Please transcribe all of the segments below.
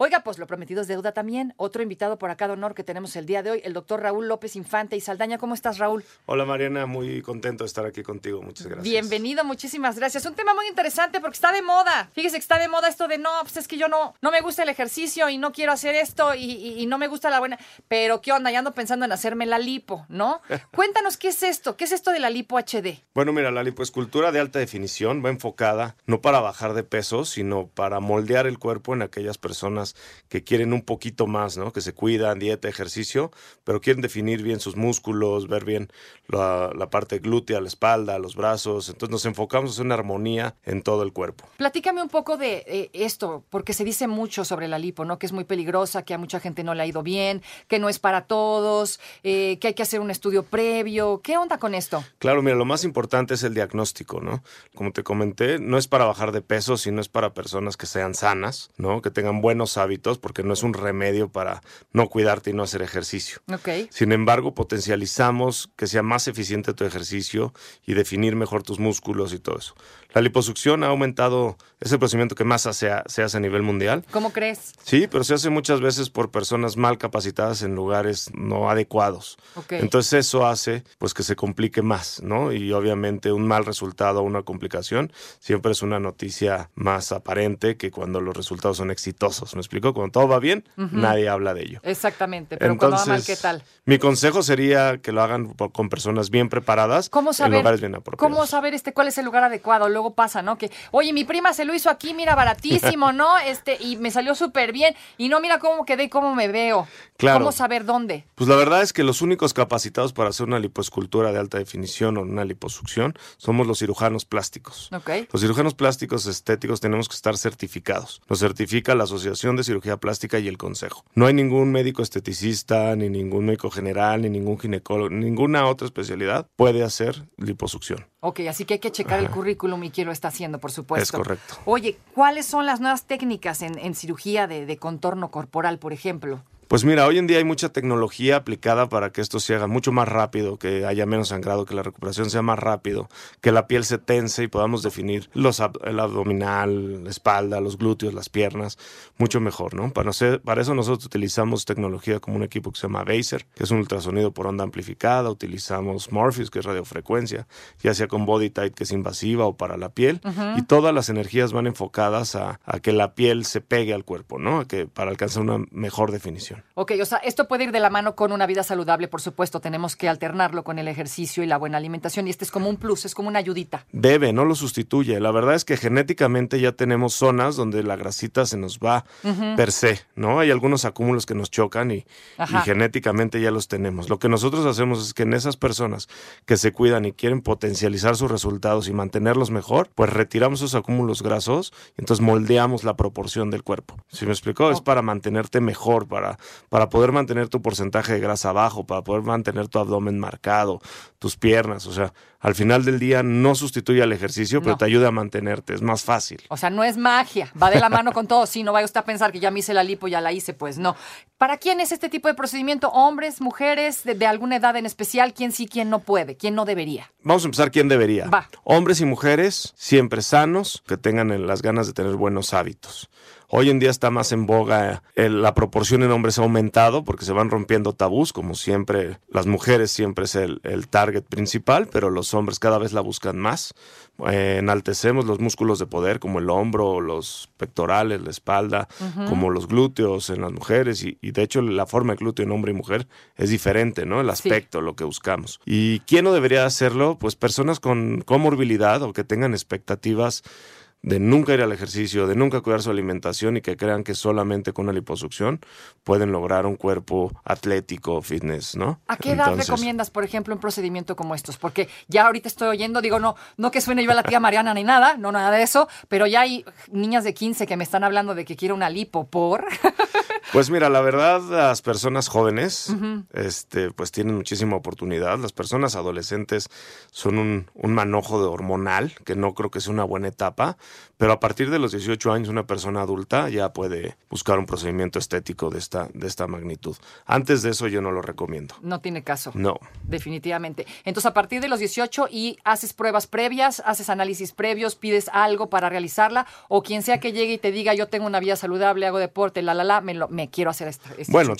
Oiga, pues lo prometido es deuda también. Otro invitado por acá de honor que tenemos el día de hoy, el doctor Raúl López Infante y Saldaña. ¿Cómo estás, Raúl? Hola Mariana, muy contento de estar aquí contigo. Muchas gracias. Bienvenido, muchísimas gracias. Un tema muy interesante porque está de moda. Fíjese que está de moda esto de no, pues es que yo no, no me gusta el ejercicio y no quiero hacer esto y, y- y no me gusta la buena. Pero qué onda, ya ando pensando en hacerme la lipo, ¿no? Cuéntanos qué es esto, qué es esto de la lipo HD. Bueno, mira, la lipoescultura de alta definición va enfocada no para bajar de peso, sino para moldear el cuerpo en aquellas personas que quieren un poquito más, ¿no? Que se cuidan, dieta, ejercicio, pero quieren definir bien sus músculos, ver bien la, la parte glútea, la espalda, los brazos. Entonces nos enfocamos en una armonía en todo el cuerpo. Platícame un poco de eh, esto, porque se dice mucho sobre la lipo, ¿no? Que es muy peligrosa, que a mucha gente no le ha ido bien, que no es para todos, eh, que hay que hacer un estudio previo. ¿Qué onda con esto? Claro, mira, lo más importante es el diagnóstico, ¿no? Como te comenté, no es para bajar de peso, sino es para personas que sean sanas, ¿no? Que tengan buenos hábitos, porque no es un remedio para no cuidarte y no hacer ejercicio. Sin embargo, potencializamos que sea más eficiente tu ejercicio y definir mejor tus músculos y todo eso. La liposucción ha aumentado, es el procedimiento que más se, ha- se hace a nivel mundial. ¿Cómo crees? Sí, pero se hace muchas veces por personas mal capacitadas en lugares no adecuados. Entonces eso hace pues que se complique más, ¿no? Y obviamente un mal resultado o una complicación siempre es una noticia más aparente que cuando los resultados son exitosos. ¿Me explico? Cuando todo va bien, nadie habla de ello. Exactamente, pero cuando va mal, ¿qué tal? Mi consejo sería que lo hagan por- con personas bien preparadas ¿Cómo en saber, lugares bien apropiados. ¿Cómo saber este cuál es el lugar adecuado? Luego pasa, ¿no? Que, oye, mi prima se lo hizo aquí, mira, baratísimo, ¿no? Este, y me salió súper bien. Y no, mira cómo quedé y cómo me veo. Claro. ¿Cómo saber dónde? Pues la verdad es que los únicos capacitados para hacer una lipoescultura de alta definición o una liposucción somos los cirujanos plásticos. Los cirujanos plásticos estéticos tenemos que estar certificados. Nos certifica la Asociación de Cirugía Plástica y el Consejo. No hay ningún médico esteticista, ni ningún médico general, ni ningún ginecólogo, ninguna otra especialidad puede hacer liposucción. Ok, así que hay que checar el currículum y quién lo está haciendo, por supuesto. Es correcto. Oye, ¿cuáles son las nuevas técnicas en, en cirugía de, de contorno corporal, por ejemplo? Pues mira, hoy en día hay mucha tecnología aplicada para que esto se haga mucho más rápido, que haya menos sangrado, que la recuperación sea más rápido, que la piel se tense y podamos definir los ab- el abdominal, la espalda, los glúteos, las piernas, mucho mejor, ¿no? Para, no ser- para eso nosotros utilizamos tecnología como un equipo que se llama Baser, que es un ultrasonido por onda amplificada, utilizamos Morpheus, que es radiofrecuencia, ya sea con Body Tight, que es invasiva o para la piel, y todas las energías van enfocadas a, a que la piel se pegue al cuerpo, ¿no? A que, para alcanzar una mejor definición. Ok, o sea, esto puede ir de la mano con una vida saludable, por supuesto. Tenemos que alternarlo con el ejercicio y la buena alimentación. Y este es como un plus, es como una ayudita. Debe, no lo sustituye. La verdad es que genéticamente ya tenemos zonas donde la grasita se nos va per se, ¿no? Hay algunos acúmulos que nos chocan y, genéticamente ya los tenemos. Lo que nosotros hacemos es que en esas personas que se cuidan y quieren potencializar sus resultados y mantenerlos mejor, pues retiramos esos acúmulos grasos y entonces moldeamos la proporción del cuerpo. ¿Sí me explicó? Es para mantenerte mejor, para, para poder mantener tu porcentaje de grasa bajo, para poder mantener tu abdomen marcado, tus piernas. O sea, al final del día no sustituye al ejercicio, pero No. te ayuda a mantenerte. Es más fácil. O sea, no es magia, va de la mano con todo. Sí, no vaya usted a pensar que ya me hice la lipo, ya la hice, pues no. ¿Para quién es este tipo de procedimiento? ¿Hombres, mujeres, de, de alguna edad en especial? ¿Quién sí, quién no puede? ¿Quién no debería? Vamos a empezar quién debería. Va. Hombres y mujeres siempre sanos, que tengan las ganas de tener buenos hábitos. Hoy en día está más en boga, eh, la proporción en hombres ha aumentado porque se van rompiendo tabús, como siempre, las mujeres siempre es el, el target principal, pero los hombres cada vez la buscan más. Eh, enaltecemos los músculos de poder como el hombro, los pectorales, la espalda, como los glúteos en las mujeres y, y de hecho la forma de glúteo en hombre y mujer es diferente, ¿no? El Sí. aspecto, lo que buscamos. ¿Y quién no debería hacerlo? Pues personas con comorbilidad o que tengan expectativas de nunca ir al ejercicio, de nunca cuidar su alimentación y que crean que solamente con una liposucción pueden lograr un cuerpo atlético, fitness, ¿no? ¿A qué edad Entonces, recomiendas, por ejemplo, un procedimiento como estos? Porque ya ahorita estoy oyendo, digo, no, no que suene yo a la tía Mariana ni nada, no nada de eso, pero ya hay niñas de 15 que me están hablando de que quiero una lipo por. Pues mira, la verdad, las personas jóvenes, este, pues tienen muchísima oportunidad. Las personas adolescentes son un, un manojo de hormonal, que no creo que sea una buena etapa, pero a partir de los 18 años, una persona adulta ya puede buscar un procedimiento estético de esta, de esta magnitud. Antes de eso, yo no lo recomiendo. No tiene caso. No. Definitivamente. Entonces, a partir de los 18 y haces pruebas previas, haces análisis previos, pides algo para realizarla, o quien sea que llegue y te diga, yo tengo una vida saludable, hago deporte, la, la, la, me, lo- me quiero hacer esta. este Bueno,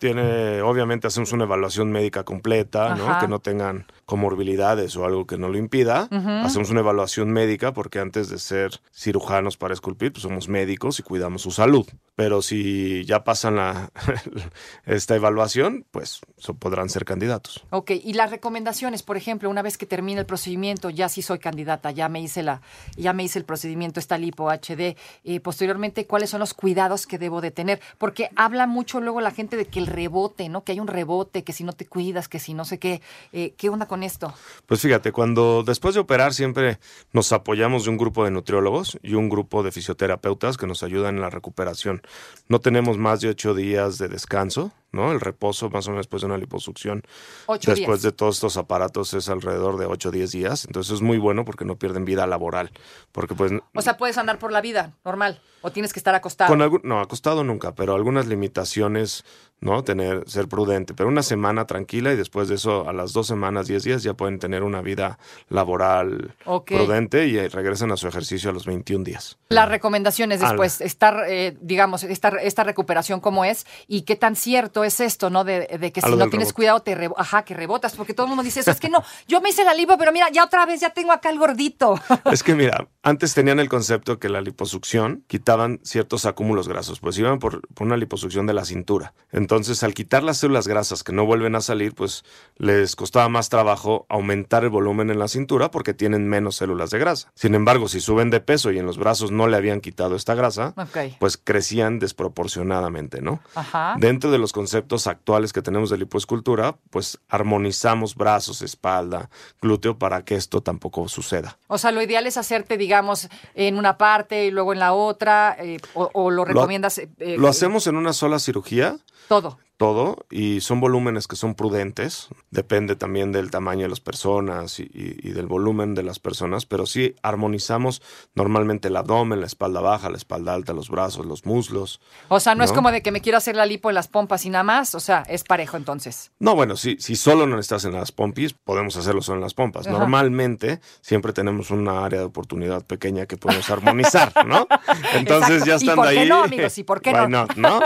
tiene, obviamente hacemos una evaluación médica completa, ¿no? Que no tengan comorbilidades o algo que no lo impida. Hacemos una evaluación médica porque antes de ser cirujanos para esculpir, pues somos médicos y cuidamos su salud. Pero si ya pasan la, esta evaluación, pues podrán ser candidatos. Ok, y las recomendaciones, por ejemplo, una vez que termine el procedimiento, ya sí soy candidata, ya me hice la, ya me hice el procedimiento, esta lipo HD, y posteriormente, ¿cuáles son los cuidados que debo de tener? Porque habla mucho luego la gente de que el rebote, ¿no? Que hay un rebote, que si no te cuidas, que si no sé qué, Eh, ¿qué onda con esto? Pues fíjate, cuando después de operar siempre nos apoyamos de un grupo de nutriólogos y un grupo de fisioterapeutas que nos ayudan en la recuperación. No tenemos más de ocho días de descanso, ¿no? El reposo más o menos después de una liposucción. Ocho después días. de todos estos aparatos es alrededor de 8 o 10 días. Entonces es muy bueno porque no pierden vida laboral. Porque pues... O sea, puedes andar por la vida normal, o tienes que estar acostado. Con algún, no, acostado nunca, pero algunas limitaciones, ¿no? Tener, ser prudente. Pero una semana tranquila y después de eso, a las dos semanas, diez días, ya pueden tener una vida laboral prudente y eh, regresan a su ejercicio a los 21 días. Las recomendaciones Al- después, estar, eh, digamos, esta, esta recuperación cómo es y qué tan cierto es esto, ¿no? De, de que si no tienes rebote. cuidado, te ajá, que rebotas, porque todo el mundo dice eso. Es que no, yo me hice la lipo, pero mira, ya otra vez ya tengo acá el gordito. Es que mira, antes tenían el concepto que la liposucción quitaban ciertos acúmulos grasos, pues iban por, por una liposucción de la cintura. Entonces, al quitar las células grasas que no vuelven a salir, pues les costaba más trabajo aumentar el volumen en la cintura porque tienen menos células de grasa. Sin embargo, si suben de peso y en los brazos no le habían quitado esta grasa, pues crecían desproporcionadamente, ¿no? Ajá. Dentro de los conceptos actuales que tenemos de lipoescultura, pues armonizamos brazos, espalda, glúteo para que esto tampoco suceda. O sea, lo ideal es hacerte, digamos, en una parte y luego en la otra, eh, o, o lo recomiendas eh, eh, Lo hacemos en una sola cirugía, todo. Todo, y son volúmenes que son prudentes. Depende también del tamaño de las personas y, y- y del volumen de las personas, pero sí armonizamos normalmente el abdomen, la espalda baja, la espalda alta, los brazos, los muslos. O sea, no, es como de que me quiero hacer la lipo en las pompas y nada más, o sea, es parejo entonces. No, bueno, si, si solo no estás en las pompis, podemos hacerlo solo en las pompas. Ajá. Normalmente siempre tenemos una área de oportunidad pequeña que podemos armonizar, ¿no? Entonces Exacto. ya ¿Y están por qué ahí. no, amigos? ¿Y por qué no? not, ¿no?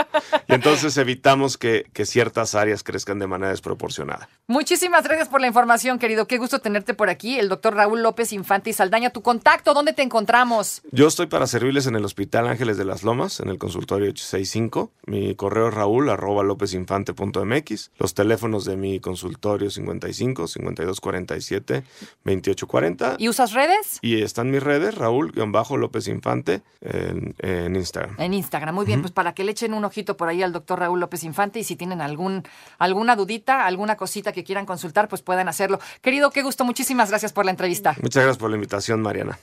Y entonces evitamos que, que ciertas áreas crezcan de manera desproporcionada. Muchísimas gracias por la información, querido. Qué gusto tenerte por aquí. El doctor Raúl López Infante y Saldaña, tu contacto, ¿dónde te encontramos? Yo estoy para servirles en el Hospital Ángeles de las Lomas, en el consultorio 865. Mi correo es raúl arroba lopezinfante.mx. Los teléfonos de mi consultorio 55 5247 2840. ¿Y usas redes? Y están mis redes, Raúl-López Infante, en, en Instagram. En Instagram. Muy bien, pues para que le echen un ojito por ahí al doctor Raúl López Infante y si tienen algún, alguna dudita, alguna cosita que quieran consultar, pues puedan hacerlo. Querido, qué gusto. Muchísimas gracias por la entrevista. Muchas gracias por la invitación, Mariana.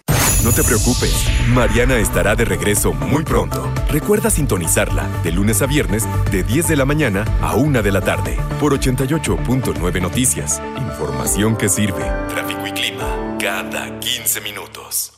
No te preocupes, Mariana estará de regreso muy pronto. Recuerda sintonizarla de lunes a viernes de 10 de la mañana a 1 de la tarde por 88.9 Noticias. Información que sirve. Tráfico y clima cada 15 minutos.